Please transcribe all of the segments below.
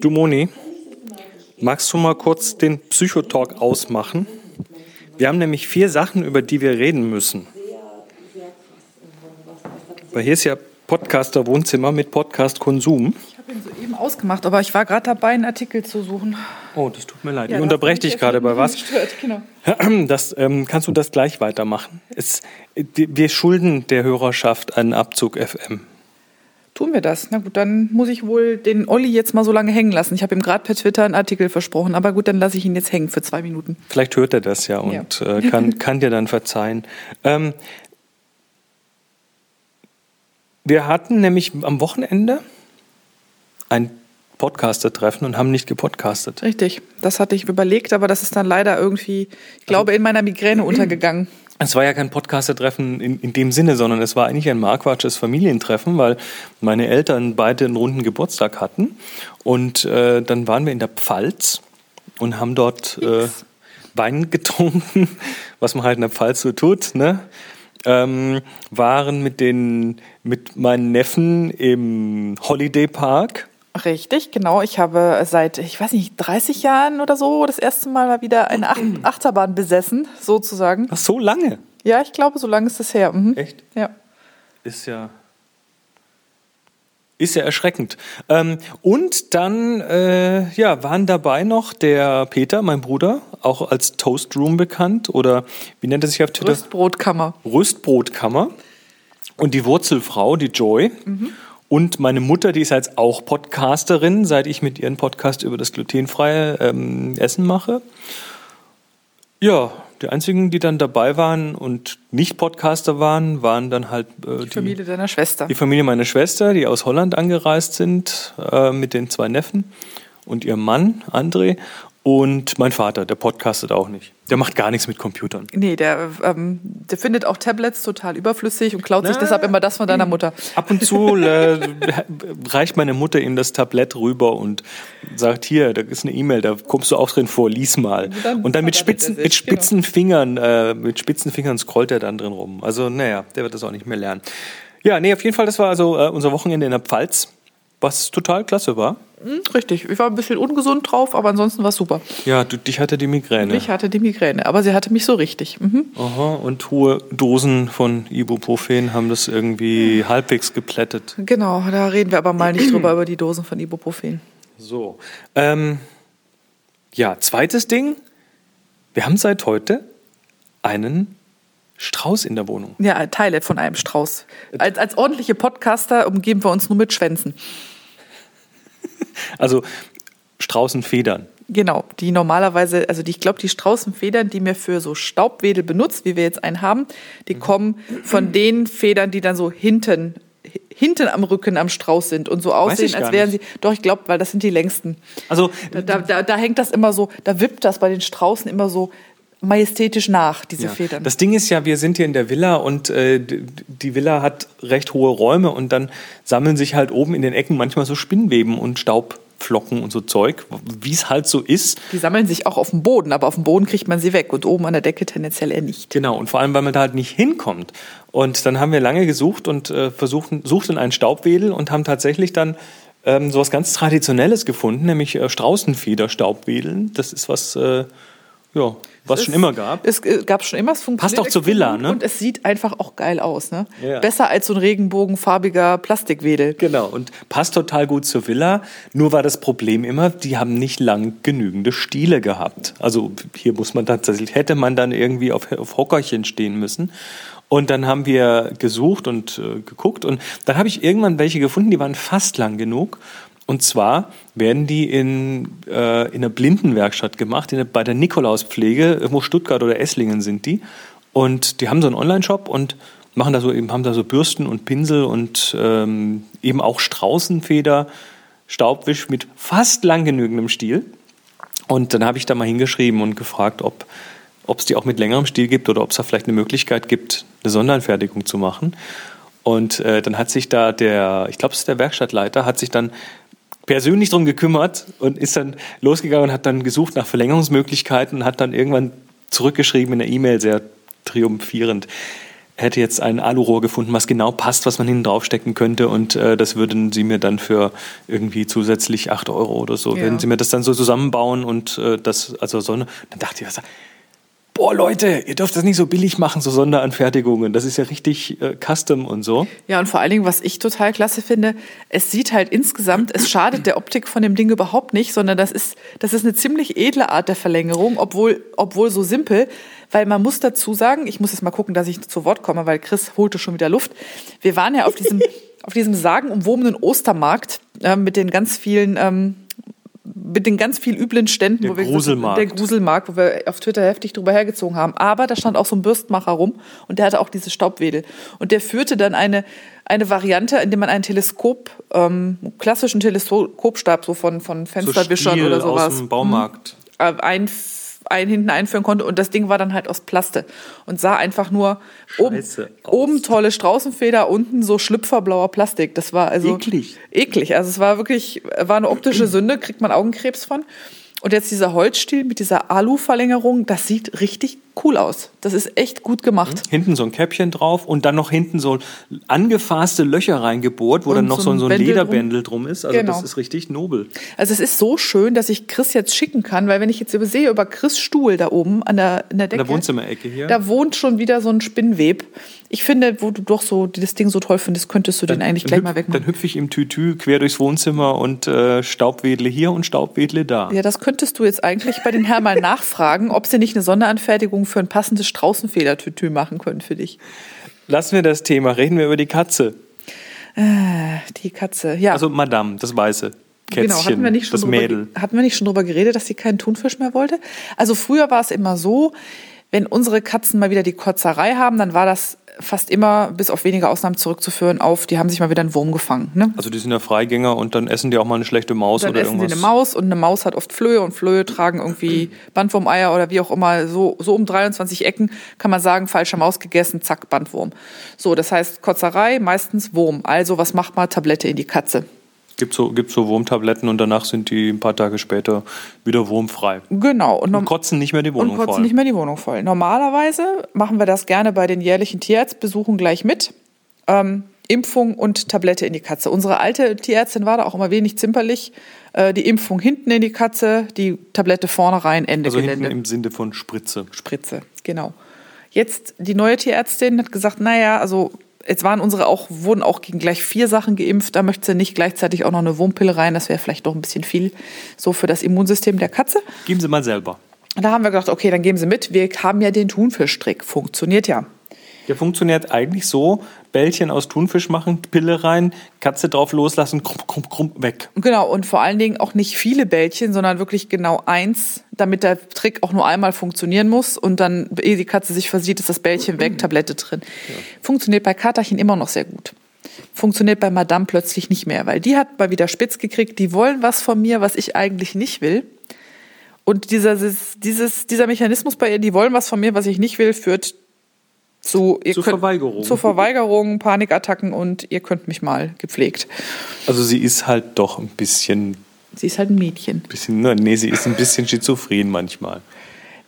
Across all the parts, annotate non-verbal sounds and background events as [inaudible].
Du Moni, magst du mal kurz den Psychotalk ausmachen? Wir haben nämlich vier Sachen, über die wir reden müssen. Weil hier ist ja Podcaster Wohnzimmer mit Podcast Konsum. Ich habe ihn soeben ausgemacht, aber ich war gerade dabei, einen Artikel zu suchen. Oh, das tut mir leid. Ja, ich unterbreche dich gerade bei was. gestört, Genau. [clears throat] Das, ähm, kannst du das gleich weitermachen? Es, wir schulden der Hörerschaft einen Abzug FM. Tun wir das? Na gut, dann muss ich wohl den Olli jetzt mal so lange hängen lassen. Ich habe ihm gerade per Twitter einen Artikel versprochen, aber gut, dann lasse ich ihn jetzt hängen für zwei Minuten. Vielleicht hört er das ja und Ja. Äh, kann, [laughs] kann dir dann verzeihen. Ähm, wir hatten nämlich am Wochenende ein Podcaster-Treffen und haben nicht gepodcastet. Richtig, das hatte ich überlegt, aber das ist dann leider irgendwie, ich glaube, in meiner Migräne untergegangen. Es war ja kein Podcaster-Treffen in, in dem Sinne, sondern es war eigentlich ein marquardsches Familientreffen, weil meine Eltern beide einen runden Geburtstag hatten. Und äh, dann waren wir in der Pfalz und haben dort äh, Wein getrunken, [laughs] was man halt in der Pfalz so tut, ne? Ähm, waren mit den mit meinen Neffen im Holiday Park. Richtig, genau. Ich habe seit, ich weiß nicht, 30 Jahren oder so das erste Mal mal wieder eine Ach Achterbahn besessen, sozusagen. Ach, so lange. Ja, ich glaube, so lange ist das her. Mhm. Echt? Ja. Ist ja. Ist ja erschreckend. Ähm, und dann äh, ja, waren dabei noch der Peter, mein Bruder, auch als Toast Room bekannt oder wie nennt er sich auf Twitter? Rüstbrotkammer. Rüstbrotkammer. Und die Wurzelfrau, die Joy. Und meine Mutter, die ist jetzt auch Podcasterin, seit ich mit ihren Podcast über das glutenfreie ähm, Essen mache. Ja, die einzigen, die dann dabei waren und nicht Podcaster waren, waren dann halt äh, Die Familie deiner Schwester. die Familie meiner Schwester, die aus Holland angereist sind, äh, mit den zwei Neffen und ihrem Mann, André. Und mein Vater, der podcastet auch nicht. Der macht gar nichts mit Computern. Nee, der, ähm, der findet auch Tablets total überflüssig und klaut sich deshalb immer das von deiner Mutter. Ab und zu äh, [laughs] reicht meine Mutter ihm das Tablett rüber und sagt, hier, da ist eine E-Mail, da kommst du auch drin vor, lies mal. dann Und dann mit spitzen, sich, mit spitzen Fingern, äh, mit spitzen Fingern scrollt er dann drin rum. Also, naja, der wird das auch nicht mehr lernen. Ja, nee, auf jeden Fall, das war also äh, unser Wochenende in der Pfalz, was total klasse war. Hm, richtig, ich war ein bisschen ungesund drauf, aber ansonsten war es super. Ja, du, dich hatte die Migräne. Ich hatte die Migräne, aber sie hatte mich so richtig. Mhm. Aha, und hohe Dosen von Ibuprofen haben das irgendwie halbwegs geplättet. Genau, da reden wir aber mal nicht drüber, über die Dosen von Ibuprofen. So. Ähm, ja, zweites Ding. Wir haben seit heute einen Strauß in der Wohnung. Ja, Teile von einem Strauß. Als, als ordentliche Podcaster umgeben wir uns nur mit Schwänzen. Also Straußenfedern. Genau, die normalerweise, also die, ich glaube, die Straußenfedern, die mir für so Staubwedel benutzt, wie wir jetzt einen haben, die Mhm. kommen von den Federn, die dann so hinten, hi- hinten am Rücken am Strauß sind und so aussehen, als wären sie. Doch, ich glaube, weil das sind die längsten. Also Da, da, da, da hängt das immer so, da wippt das bei den Straußen immer so majestätisch nach, diese ja. Federn. das Ding ist ja, wir sind hier in der Villa und äh, die Villa hat recht hohe Räume und dann sammeln sich halt oben in den Ecken manchmal so Spinnweben und Staubflocken und so Zeug, wie es halt so ist. die sammeln sich auch auf dem Boden, aber auf dem Boden kriegt man sie weg und oben an der Decke tendenziell eher nicht. Genau, und vor allem, weil man da halt nicht hinkommt. Und dann haben wir lange gesucht und äh, versuchten, suchten einen Staubwedel und haben tatsächlich dann ähm, sowas ganz Traditionelles gefunden, nämlich äh, Straußenfeder-Staubwedeln. Das ist was, äh, ja, was Es schon immer gab. Es äh, gab schon immer, es funktioniert. Passt auch zur Villa, ne? Und es sieht einfach auch geil aus, ne? Ja. Besser als so ein regenbogenfarbiger Plastikwedel. Genau, und passt total gut zur Villa. Nur war das Problem immer, die haben nicht lang genügende Stiele gehabt. Also hier muss man tatsächlich, hätte man dann irgendwie auf, auf Hockerchen stehen müssen. Und dann haben wir gesucht und äh, geguckt und dann habe ich irgendwann welche gefunden, die waren fast lang genug. Und zwar werden die in, äh, in einer Blindenwerkstatt gemacht, der, bei der Nikolauspflege, irgendwo Stuttgart oder Esslingen sind die. Und die haben so einen Online-Shop und machen da so eben, haben da so Bürsten und Pinsel und ähm, eben auch Straußenfeder, Staubwisch mit fast lang genügendem Stiel. Und dann habe ich da mal hingeschrieben und gefragt, ob ob es die auch mit längerem Stiel gibt oder ob es da vielleicht eine Möglichkeit gibt, eine Sonderanfertigung zu machen. Und äh, dann hat sich da der, ich glaube, es ist der Werkstattleiter, hat sich dann persönlich darum gekümmert und ist dann losgegangen und hat dann gesucht nach Verlängerungsmöglichkeiten und hat dann irgendwann zurückgeschrieben in der E-Mail sehr triumphierend. hätte jetzt ein Alurohr gefunden, was genau passt, was man hinten draufstecken könnte und äh, das würden sie mir dann für irgendwie zusätzlich 8 Euro oder so, Ja. würden sie mir das dann so zusammenbauen und äh, das, also so eine, dann dachte ich, was, boah Leute, ihr dürft das nicht so billig machen, so Sonderanfertigungen, das ist ja richtig äh, custom und so. Ja, und vor allen Dingen, was ich total klasse finde, es sieht halt insgesamt, es schadet der Optik von dem Ding überhaupt nicht, sondern das ist, das ist eine ziemlich edle Art der Verlängerung, obwohl, obwohl so simpel, weil man muss dazu sagen, ich muss jetzt mal gucken, dass ich zu Wort komme, weil Chris holte schon wieder Luft. Wir waren ja auf diesem, [laughs] auf diesem sagenumwobenen Ostermarkt äh, mit den ganz vielen, ähm, mit den ganz viel üblen Ständen, Der wo wir Gruselmarkt. der Gruselmarkt, wo wir auf Twitter heftig drüber hergezogen haben. Aber da stand auch so ein Bürstmacher rum und der hatte auch diese Staubwedel. Und der führte dann eine, eine Variante, in der man einen Teleskop, ähm, klassischen Teleskopstab so von, von Fensterwischern Stiel oder sowas aus dem Baumarkt. äh, ein, ein, hinten einführen konnte und das Ding war dann halt aus Plaste und sah einfach nur oben, aus. oben tolle Straußenfeder, unten so schlüpferblauer Plastik. Das war also Eklig. Eklig. Also es war wirklich, war eine optische [clears throat] Sünde, kriegt man Augenkrebs von. Und jetzt dieser Holzstiel mit dieser Alu-Verlängerung, das sieht richtig cool aus. Das ist echt gut gemacht. Hinten so ein Käppchen drauf und dann noch hinten so angefasste Löcher reingebohrt, wo Und dann noch so ein so ein Bändel drum. Lederbändel drum ist. Also Genau. das ist richtig nobel. Also es ist so schön, dass ich Chris jetzt schicken kann, weil wenn ich jetzt übersehe über Chris Stuhl da oben an der, in der Decke, In der Wohnzimmerecke hier. da wohnt schon wieder so ein Spinnweb. Ich finde, wo du doch so das Ding so toll findest, könntest du den eigentlich gleich hüpf- mal Dann wegmachen. hüpfe ich im Tütü quer durchs Wohnzimmer und äh, Staubwedle hier und Staubwedle da. Ja, das könntest du jetzt eigentlich bei den Herren mal [laughs] nachfragen, ob sie nicht eine Sonderanfertigung für ein passendes Straußenfedertütü machen können für dich. Lassen wir das Thema, reden wir über die Katze. Die Katze, ja. Also Madame, das weiße Kätzchen, genau, hatten wir, nicht schon das drüber, Mädel. hatten wir nicht schon drüber geredet, dass sie keinen Thunfisch mehr wollte? Also früher war es immer so, wenn unsere Katzen mal wieder die Kotzerei haben, dann war das fast immer, bis auf wenige Ausnahmen zurückzuführen, auf, die haben sich mal wieder einen Wurm gefangen. Ne? Also die sind ja Freigänger und dann essen die auch mal eine schlechte Maus Dann oder essen irgendwas. eine Maus und eine Maus hat oft Flöhe und Flöhe tragen irgendwie [clears throat] Bandwurmeier oder wie auch immer. So, so um 23 Ecken kann man sagen, falsche Maus gegessen, zack, Bandwurm. So, das heißt Kotzerei, meistens Wurm. Also was macht man? Tablette in die Katze. Gibt so, gibt so Wurmtabletten und danach sind die ein paar Tage später wieder wurmfrei. Genau. Und, Und kotzen nicht mehr die Wohnung und kotzen voll. nicht mehr die Wohnung voll. Normalerweise machen wir das gerne bei den jährlichen Tierarztbesuchen gleich mit. Ähm, Impfung und Tablette in die Katze. Unsere alte Tierärztin war da auch immer wenig zimperlich. Äh, die Impfung hinten in die Katze, die Tablette vorne rein, Ende also hinten Gelände. im Sinne von Spritze. Spritze, genau. Jetzt die neue Tierärztin hat gesagt, naja, also jetzt waren unsere auch, wurden auch gegen gleich vier Sachen geimpft, da möchte sie nicht gleichzeitig auch noch eine Wurmpille rein, das wäre vielleicht doch ein bisschen viel so für das Immunsystem der Katze. Geben Sie mal selber. Und da haben wir gedacht, okay, dann geben Sie mit, wir haben ja den Thunfischstrick, funktioniert ja. Der funktioniert eigentlich so: Bällchen aus Thunfisch machen, Pille rein, Katze drauf loslassen, krumm, krumm, krumm, weg. Genau, und vor allen Dingen auch nicht viele Bällchen, sondern wirklich genau eins, damit der Trick auch nur einmal funktionieren muss. Und dann, ehe die Katze sich versieht, ist das Bällchen weg, Tablette drin. Funktioniert bei Katerchen immer noch sehr gut. Funktioniert bei Madame plötzlich nicht mehr, weil die hat mal wieder spitz gekriegt, die wollen was von mir, was ich eigentlich nicht will. Und dieser, dieses, dieser Mechanismus bei ihr, die wollen was von mir, was ich nicht will, führt zu, ihr Zu könnt, Verweigerung. Zu Verweigerung, Panikattacken und ihr könnt mich mal gepflegt. Also sie ist halt doch ein bisschen, Sie ist halt ein Mädchen. bisschen ne, nee, sie ist ein bisschen schizophren manchmal.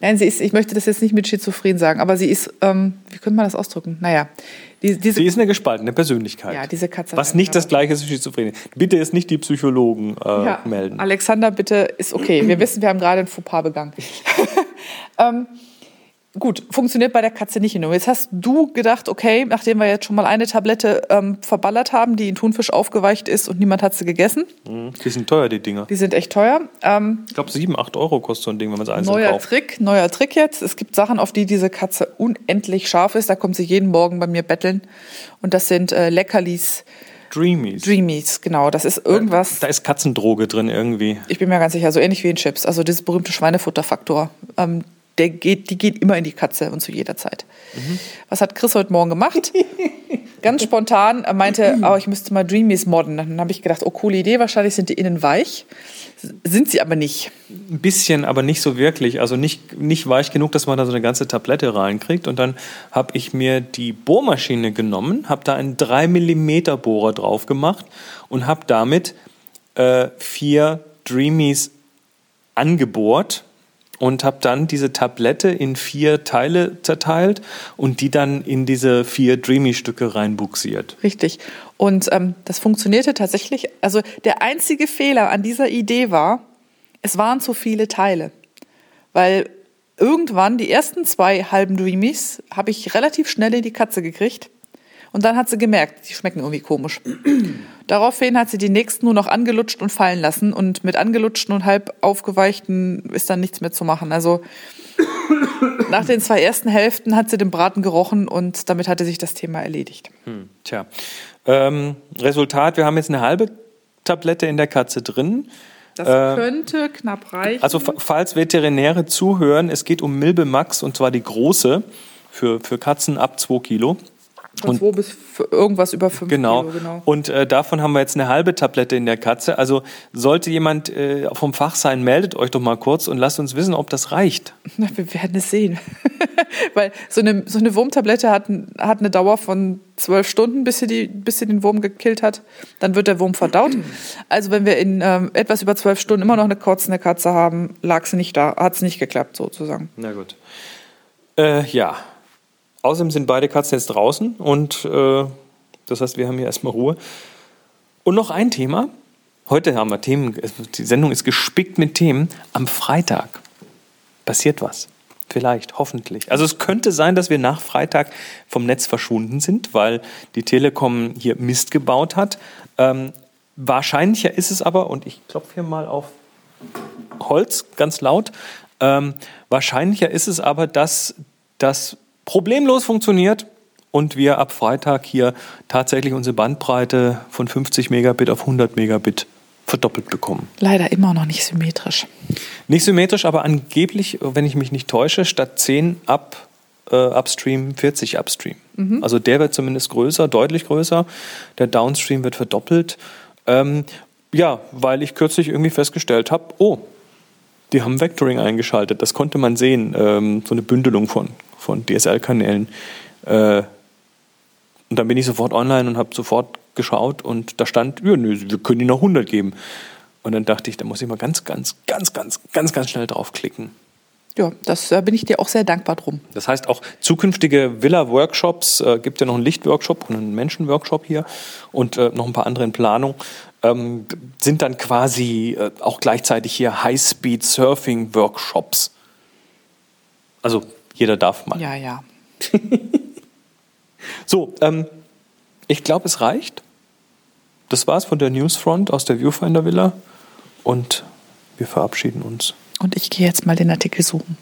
Nein, sie ist, ich möchte das jetzt nicht mit schizophren sagen, aber sie ist, ähm, wie könnte man das ausdrücken? Naja, die, diese, Sie ist eine gespaltene Persönlichkeit. Ja, diese Katze Was nicht das gleiche ist wie Schizophrenie. Bitte jetzt nicht die Psychologen äh, ja, melden. Alexander, bitte, ist okay. Wir wissen, wir haben gerade ein Fauxpas begangen. [laughs] ähm, gut, funktioniert bei der Katze nicht nur. Jetzt hast du gedacht, okay, nachdem wir jetzt schon mal eine Tablette ähm, verballert haben, die in Thunfisch aufgeweicht ist und niemand hat sie gegessen, Mhm. Die sind teuer, die Dinger. die sind echt teuer. Ähm, Ich glaube, 7, 8 Euro kostet so ein Ding, wenn man es einzeln Neuer kauft. Trick, neuer Trick jetzt. Es gibt Sachen, auf die diese Katze unendlich scharf ist. Da kommt sie jeden Morgen bei mir betteln. Und das sind äh, Leckerlis, Dreamies. Dreamies, genau. Das ist irgendwas. Da ist Katzendroge drin irgendwie. Ich bin mir ganz sicher, so ähnlich wie in Chips. Also dieses berühmte Schweinefutterfaktor. Ähm, der geht, die geht immer in die Katze und zu jeder Zeit. Was hat Chris heute Morgen gemacht? [laughs] Ganz spontan er meinte, oh, ich müsste mal Dreamies modden. Dann habe ich gedacht, oh, coole Idee, wahrscheinlich sind die innen weich. Sind sie aber nicht. Ein bisschen, aber nicht so wirklich. Also nicht, nicht weich genug, dass man da so eine ganze Tablette reinkriegt. Und dann habe ich mir die Bohrmaschine genommen, habe da einen 3 mm Bohrer drauf gemacht und habe damit äh, vier Dreamies angebohrt und habe dann diese Tablette in vier Teile zerteilt und die dann in diese vier Dreamy-Stücke reinbuxiert. Richtig. Und ähm, das funktionierte tatsächlich. Also der einzige Fehler an dieser Idee war, es waren zu viele Teile. Weil irgendwann die ersten zwei halben Dreamies habe ich relativ schnell in die Katze gekriegt. Und dann hat sie gemerkt, die schmecken irgendwie komisch. [clears throat] Daraufhin hat sie die nächsten nur noch angelutscht und fallen lassen. Und mit angelutschten und halb aufgeweichten ist dann nichts mehr zu machen. Also [coughs] nach den zwei ersten Hälften hat sie den Braten gerochen und damit hatte sich das Thema erledigt. Hm, tja. Ähm, Resultat, wir haben jetzt eine halbe Tablette in der Katze drin. Das äh, könnte knapp reichen. Also falls Veterinäre zuhören, es geht um Milbe Max und zwar die große für, für Katzen ab 2 Kilo. Von 2 bis irgendwas über 5 genau. Kilo, genau. Und äh, davon haben wir jetzt eine halbe Tablette in der Katze. Also sollte jemand äh, vom Fach sein, meldet euch doch mal kurz und lasst uns wissen, ob das reicht. [laughs] Na, wir werden es sehen. [laughs] Weil so eine, so eine Wurmtablette hat, hat eine Dauer von zwölf Stunden, bis sie, die, bis sie den Wurm gekillt hat. Dann wird der Wurm verdaut. Also wenn wir in ähm, etwas über zwölf Stunden immer noch eine kotzende Katze haben, lag sie nicht da, hat es nicht geklappt sozusagen. Na gut. Äh, ja, Außerdem sind beide Katzen jetzt draußen und äh, das heißt, wir haben hier erstmal Ruhe. Und noch ein Thema. Heute haben wir Themen, die Sendung ist gespickt mit Themen. Am Freitag passiert was. Vielleicht, hoffentlich. Also es könnte sein, dass wir nach Freitag vom Netz verschwunden sind, weil die Telekom hier Mist gebaut hat. Ähm, wahrscheinlicher ist es aber, und ich klopfe hier mal auf Holz ganz laut, ähm, wahrscheinlicher ist es aber, dass das problemlos funktioniert und wir ab Freitag hier tatsächlich unsere Bandbreite von 50 Megabit auf 100 Megabit verdoppelt bekommen. Leider immer noch nicht symmetrisch. Nicht symmetrisch, aber angeblich, wenn ich mich nicht täusche, statt 10 ab äh, Upstream 40 Upstream. Mhm. Also der wird zumindest größer, deutlich größer. Der Downstream wird verdoppelt. Ähm, ja, weil ich kürzlich irgendwie festgestellt habe, oh, die haben Vectoring eingeschaltet. Das konnte man sehen, ähm, so eine Bündelung von von DSL-Kanälen. Äh, und dann bin ich sofort online und habe sofort geschaut und da stand, ja, nö, wir können ihnen noch 100 geben. Und dann dachte ich, da muss ich mal ganz, ganz, ganz, ganz, ganz, ganz schnell draufklicken. Ja, das äh, bin ich dir auch sehr dankbar drum. Das heißt, auch zukünftige Villa-Workshops, äh, gibt ja noch einen Lichtworkshop und einen Menschen-Workshop hier und äh, noch ein paar andere in Planung, ähm, sind dann quasi äh, auch gleichzeitig hier High-Speed-Surfing-Workshops. Also jeder darf mal. Ja, ja. [laughs] so, ähm, ich glaube, es reicht. Das war's von der Newsfront aus der Viewfinder Villa und wir verabschieden uns. Und ich gehe jetzt mal den Artikel suchen.